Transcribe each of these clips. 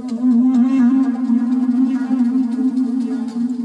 Thank you.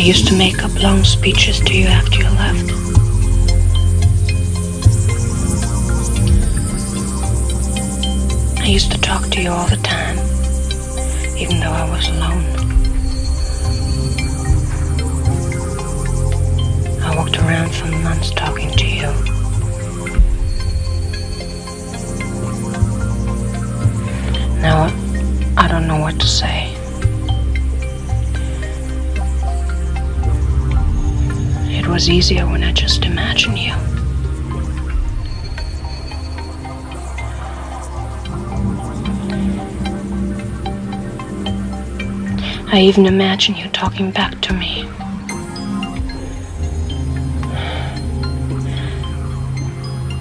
Used to make up long speeches to you after you left. I used to talk to you all the time, even though I was alone. I walked around for months talking to you. Now, I don't know what to say. It was easier when I just imagined you. I even imagine you talking back to me.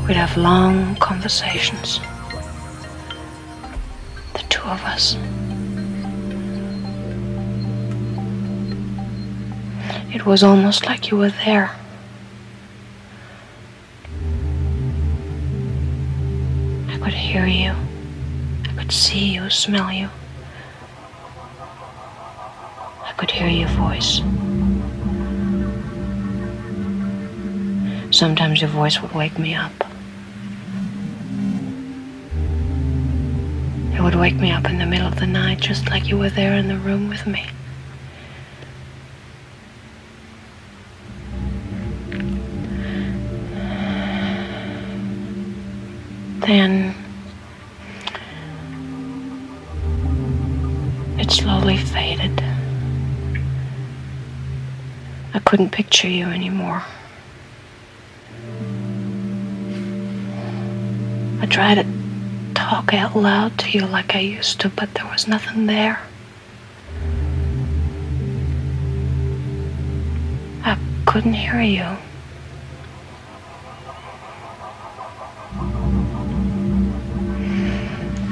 We'd have long conversations. The two of us. Was almost like you were there. I could hear you. I could see you, smell you. I could hear your voice. Sometimes your voice would wake me up. It would wake me up in the middle of the night, just like you were there in the room with me. Then It slowly faded. I couldn't picture you anymore. I tried to talk out loud to you like I used to, but there was nothing there. I couldn't hear you.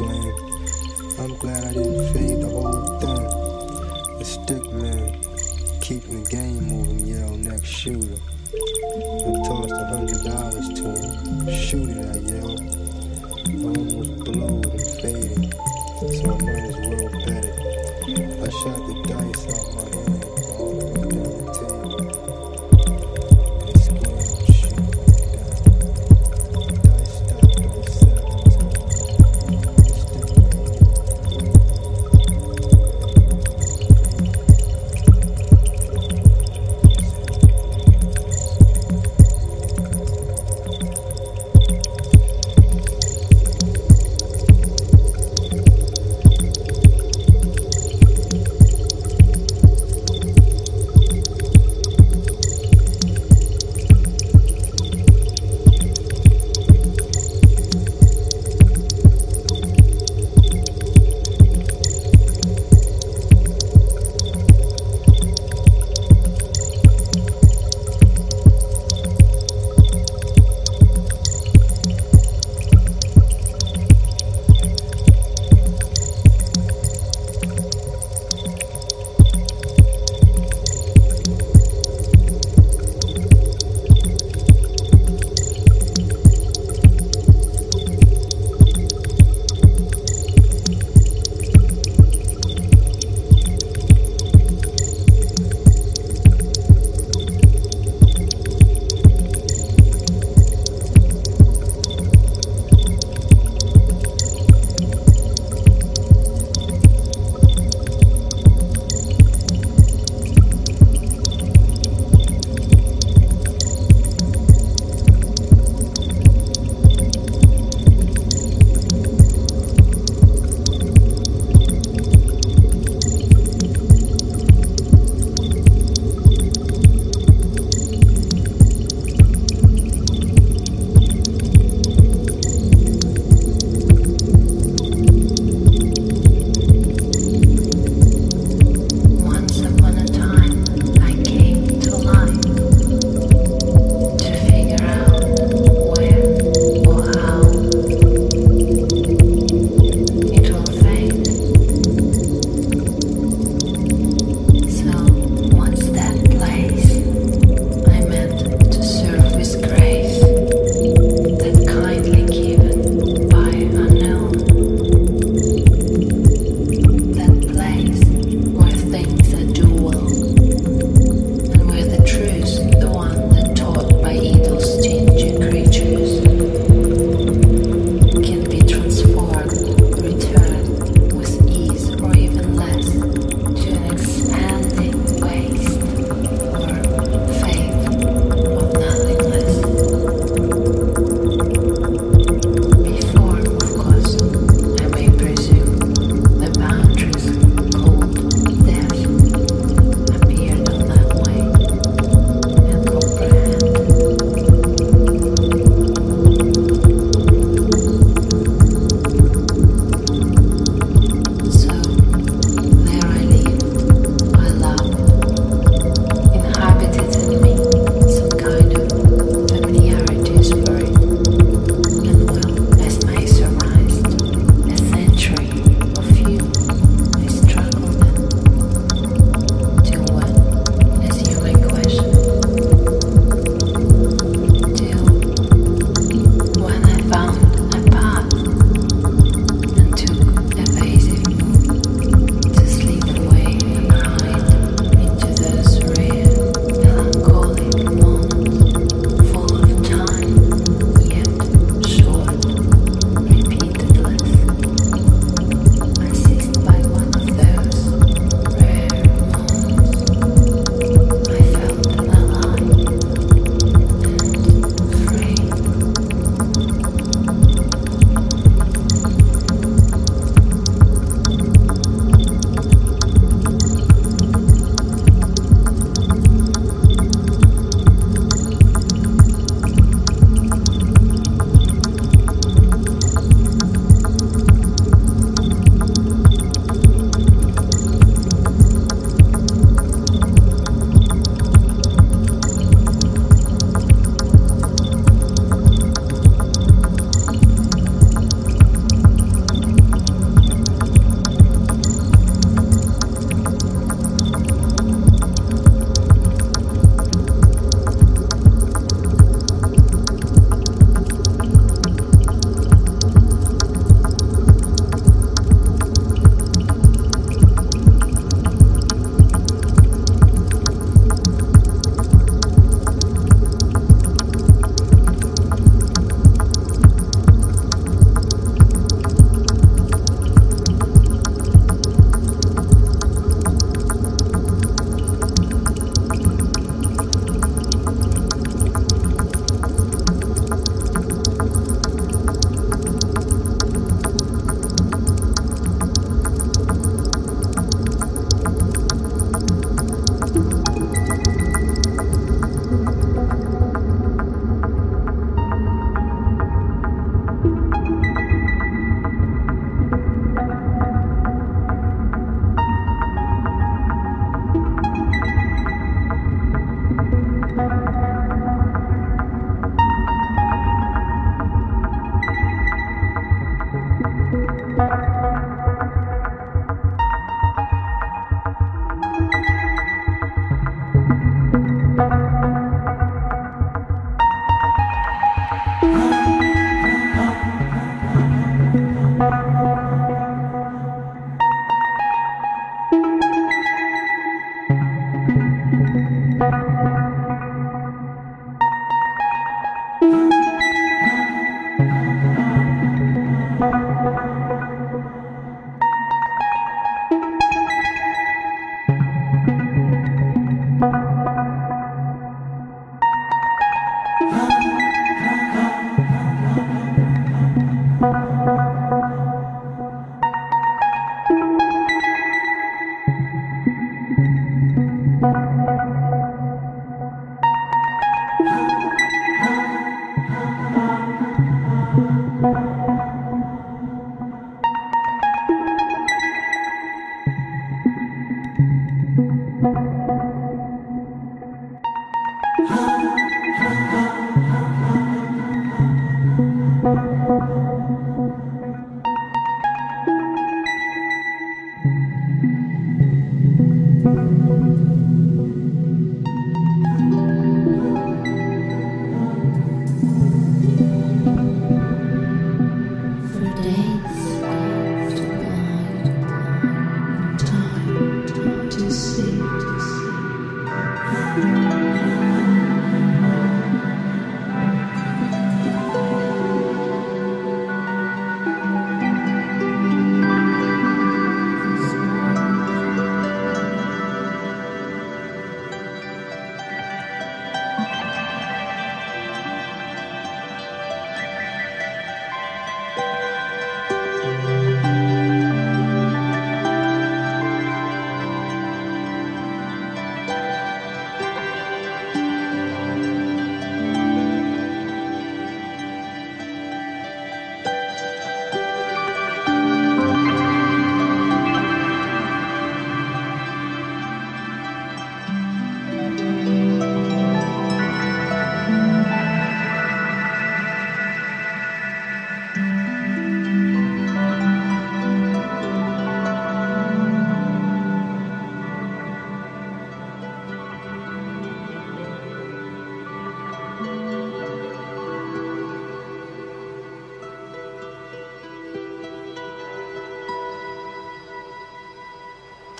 I'm glad I didn't fade the whole thing. The stick man, keeping the game moving, yell next shooter. I tossed a hundred dollars to him. Shoot it, I yelled. I almost blowed and faded, so I might as well bet it. I shot the dice off my hand.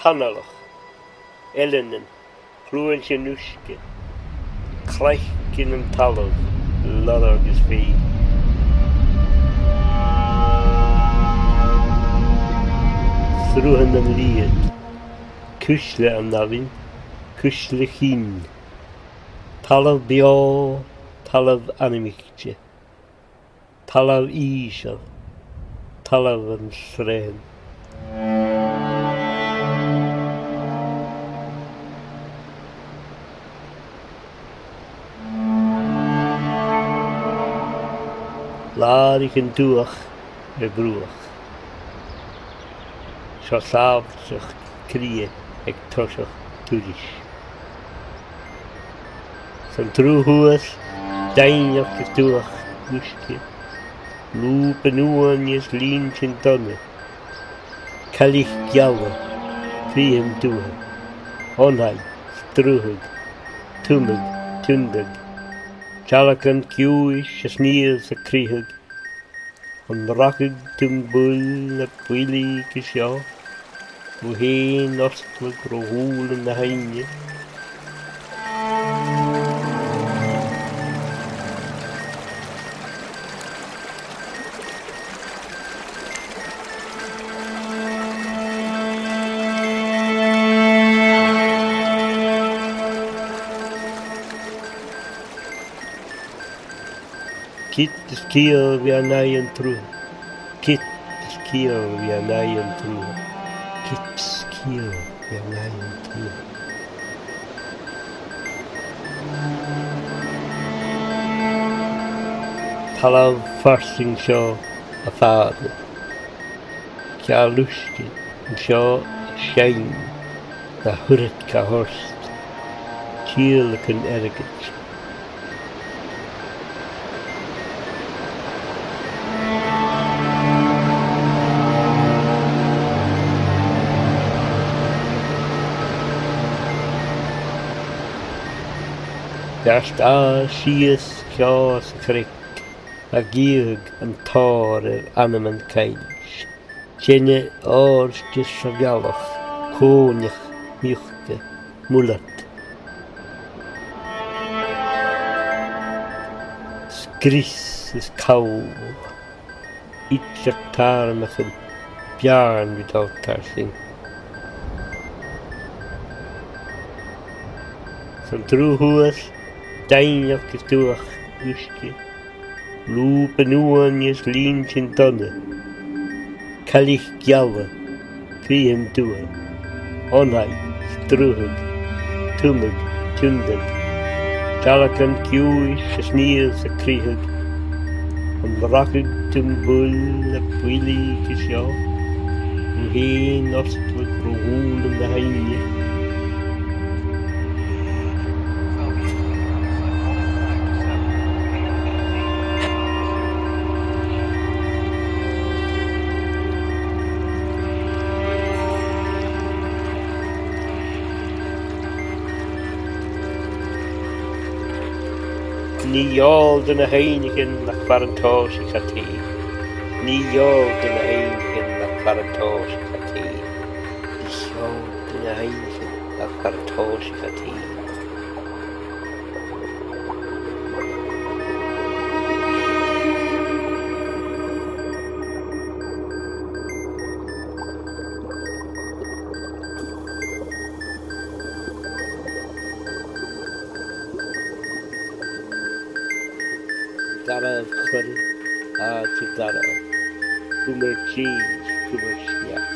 kanalach, elenin, chlúintin nuisce, chleich cin an talamh, lad agus fé. Küschle an líad, Küschle an nalin, cúsle chin, talamh beá, talamh animichte, talamh ísal, talamh an srein. lawr i yn dwch y brwch. So llaf sy'ch crie ag tosach dwys. Sy'n drw hwys, dain o'ch dwch gwisgi. Lw benwan ys lun sy'n donna. Cael eich gialw, fi ym dwch. Onhaid, strwhyd, twmyd, tyndag. Chalakan kiwish sneers a krihig, an rakig tim bull pwili kisha, u hen ost na grohul na. Kittes kio vianaien anai Kittes kio vianaien tru. Kittes kio vianaien tru. Palav farsing sio a ffad. Cia lwsgyn sio a siein na hwryd ca horst. Ciel ac yn ergyd Dallt a sias kjas trygg, a gyg yn tare anam yn kaidish. Tjene arskis shagalach, konich mjuchte mulat. Skrisses kau, itjak tarmachin, bjarn vid avtarsin. som tror hos Deine Getuch, Wüschke. Lube nur an ihr Schlinchen Tonne. Kalich Giaue, Krien Tue. Onai, Struhig, Tumig, Tündig. Talakan Kiui, Schnier, Sakrihig. Am Rakig Tum Bull, a Pwili, Kisio. Um Heen, de Ni iold yn y heinigyn ac barantos i'ch ati. Ni iold yn y heinigyn ac barantos i'ch ati. Ni iold yn y heinigyn ac barantos i'ch ati. change towards death.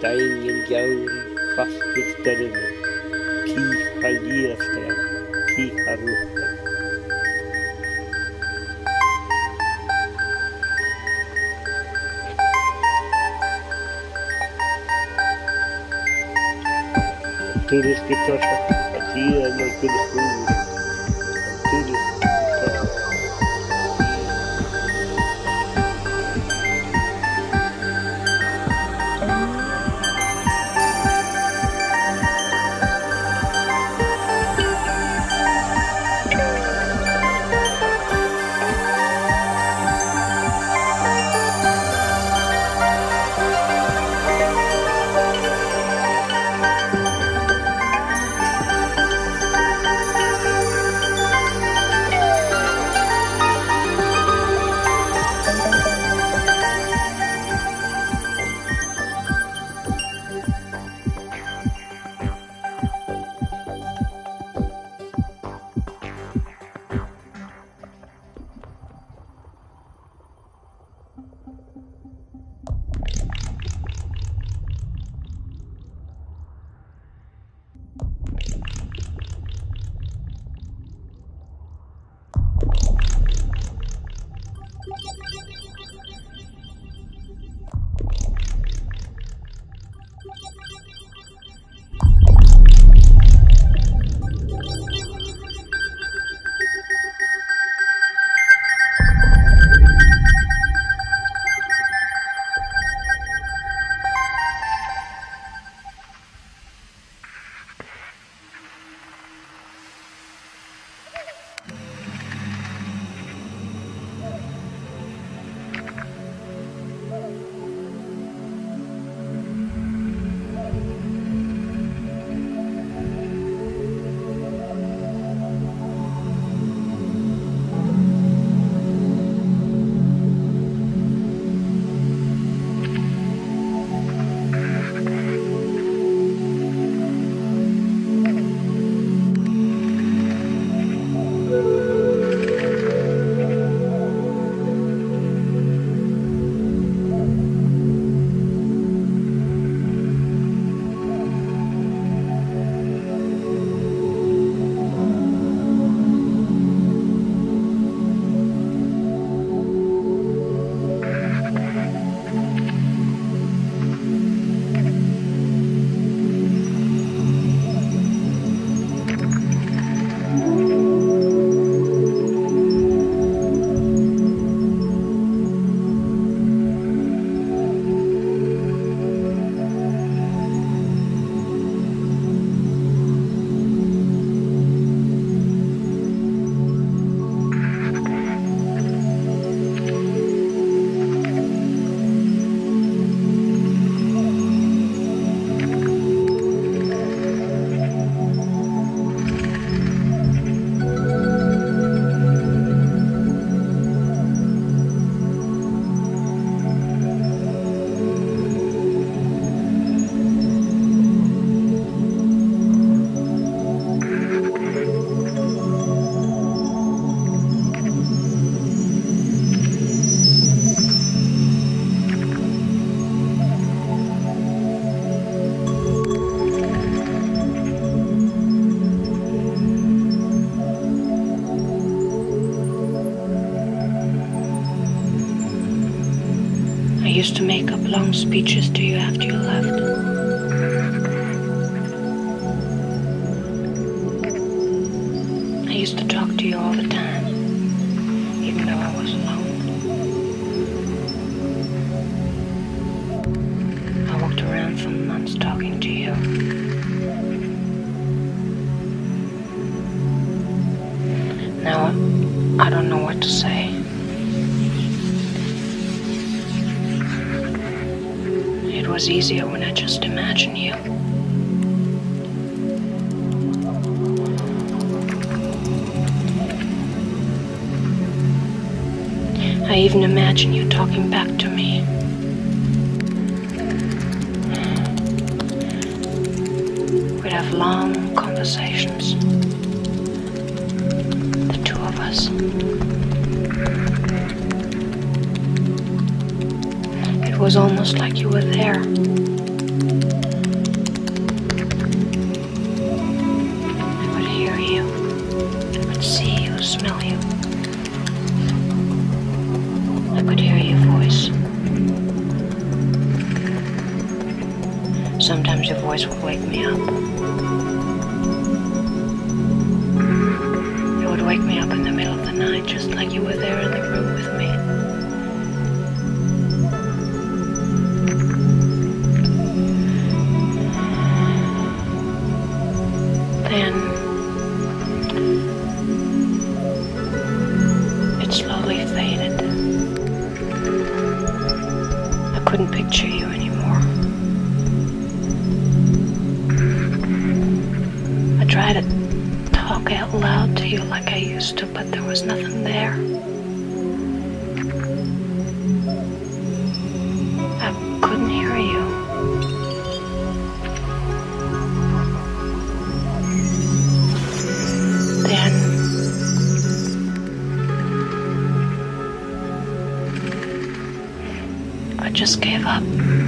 Dying in Gowrie, fastig derine, ki har lirastre, ki har rupe. Turistik taşa, atiye, ne kudu kudu. Long speeches to you after you left. I used to talk to you all the time, even though I was alone. I walked around for months talking to you. Now I don't know what to say. Was easier when I just imagined you. I even imagine you talking back to me. We'd have long conversations. The two of us. Was almost like you were there. Just gave up.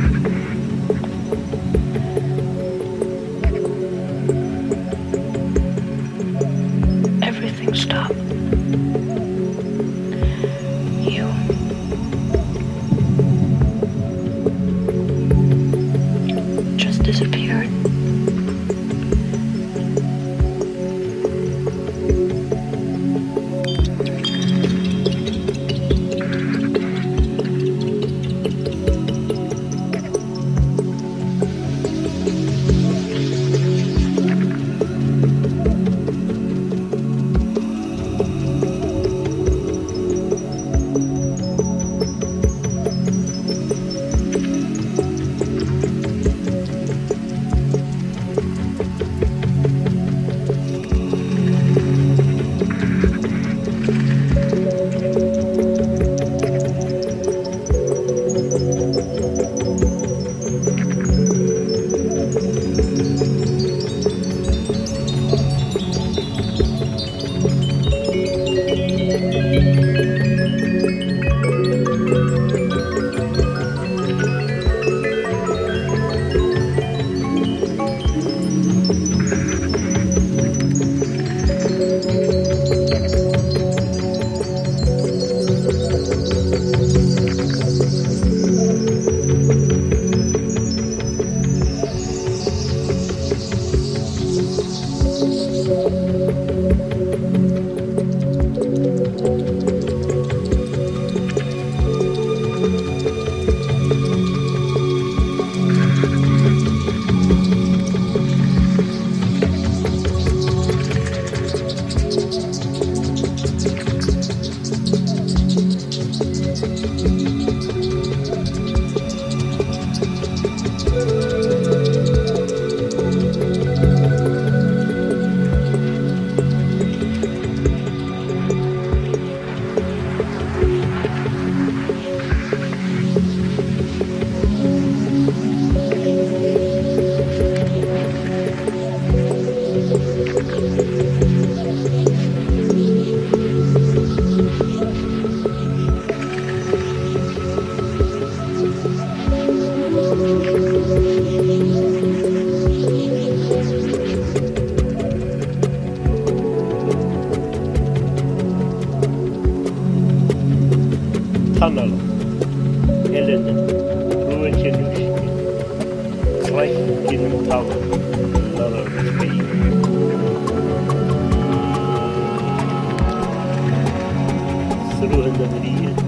Rødløveriet.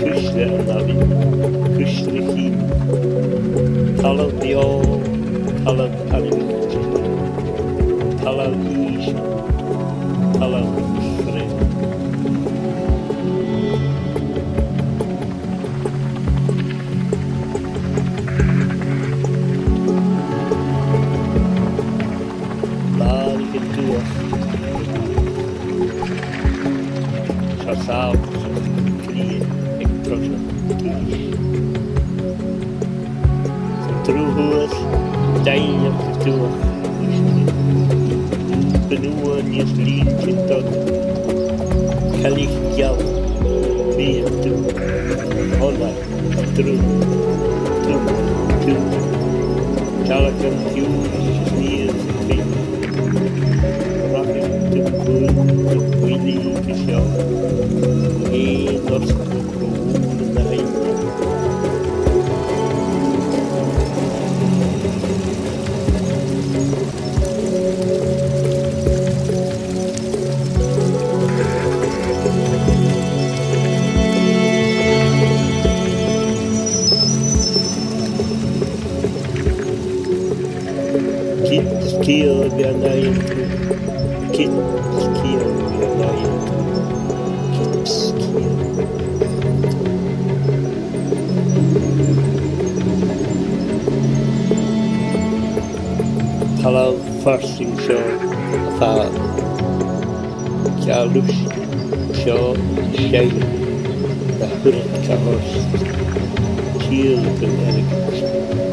Kuşlarına bin, kuşrihin. Talav diyor, talav kalim. Talav iş, talav Salam Farsi Show. Athar Kalush Show Shay The Hurat Kahos Kiel Benedict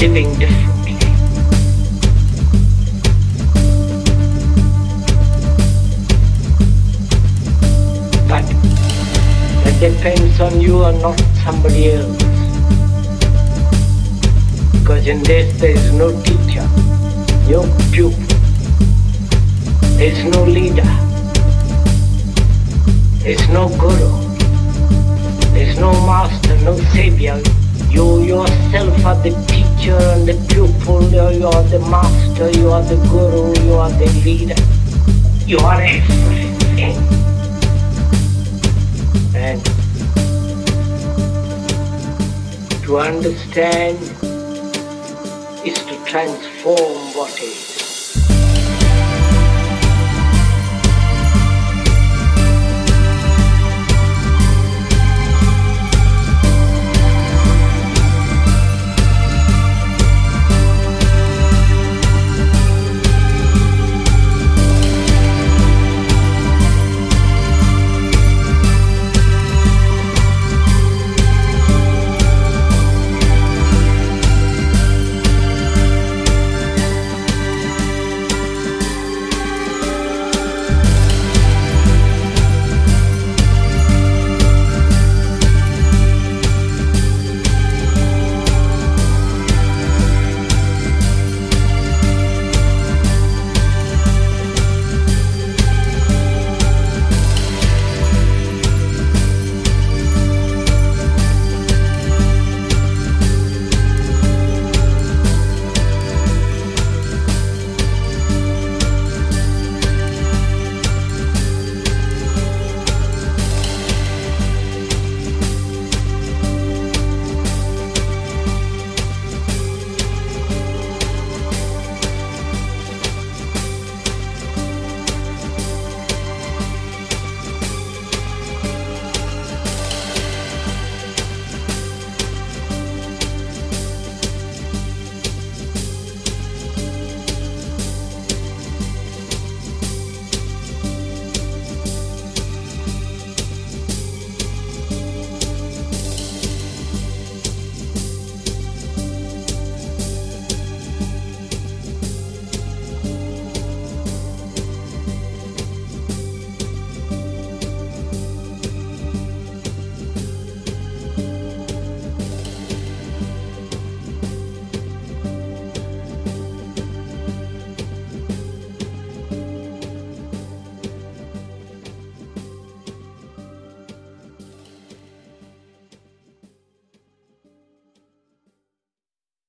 living differently. But that depends on you and not somebody else. Because in this there is no teacher, no pupil, there is no leader. There's no guru. There's no master, no savior. You yourself are the teacher and the pupil. You are the master, you are the guru, you are the leader. You are everything. And to understand is to transform what is.